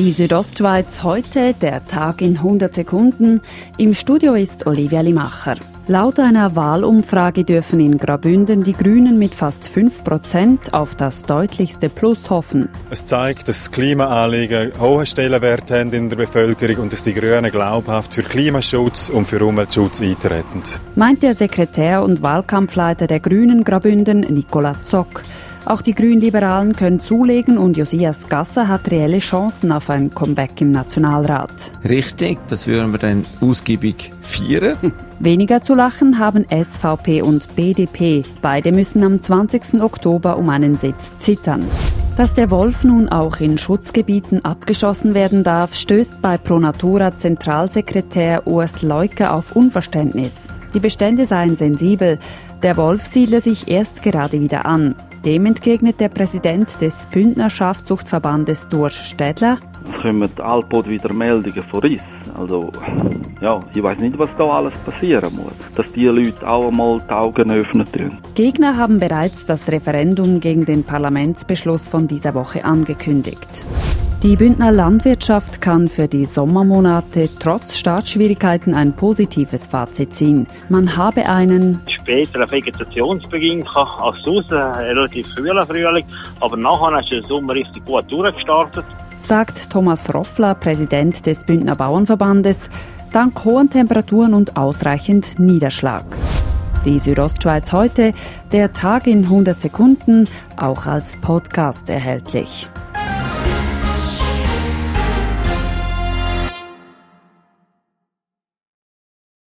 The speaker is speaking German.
Die Südostschweiz heute, der Tag in 100 Sekunden. Im Studio ist Olivia Limacher. Laut einer Wahlumfrage dürfen in Grabünden die Grünen mit fast 5% auf das deutlichste Plus hoffen. Es zeigt, dass Klimaanliegen hohe Stellenwert haben in der Bevölkerung und dass die Grünen glaubhaft für Klimaschutz und für Umweltschutz eintreten. Meint der Sekretär und Wahlkampfleiter der Grünen Grabünden, Nicola Zock. Auch die Grünliberalen können zulegen und Josias Gasser hat reelle Chancen auf ein Comeback im Nationalrat. Richtig, das würden wir dann ausgiebig feiern. Weniger zu lachen haben SVP und BDP. Beide müssen am 20. Oktober um einen Sitz zittern. Dass der Wolf nun auch in Schutzgebieten abgeschossen werden darf, stößt bei Pronatura Zentralsekretär Urs Leuke auf Unverständnis. Die Bestände seien sensibel. Der Wolf siedle sich erst gerade wieder an. Dem entgegnet der Präsident des Bündner Schafzuchtverbandes Dursch Städler. Es kommen allbald wieder Meldungen von Riss. Also, ja, ich weiß nicht, was da alles passieren muss. Dass die Leute auch einmal die Augen öffnen tun. Gegner haben bereits das Referendum gegen den Parlamentsbeschluss von dieser Woche angekündigt. Die Bündner Landwirtschaft kann für die Sommermonate trotz Startschwierigkeiten ein positives Fazit ziehen. Man habe einen späteren Vegetationsbeginn als sonst, relativ früher Frühling, aber nachher ist der Sommer richtig gut durchgestartet. Sagt Thomas Roffler, Präsident des Bündner Bauernverbandes, dank hohen Temperaturen und ausreichend Niederschlag. Die Südostschweiz heute, der Tag in 100 Sekunden, auch als Podcast erhältlich.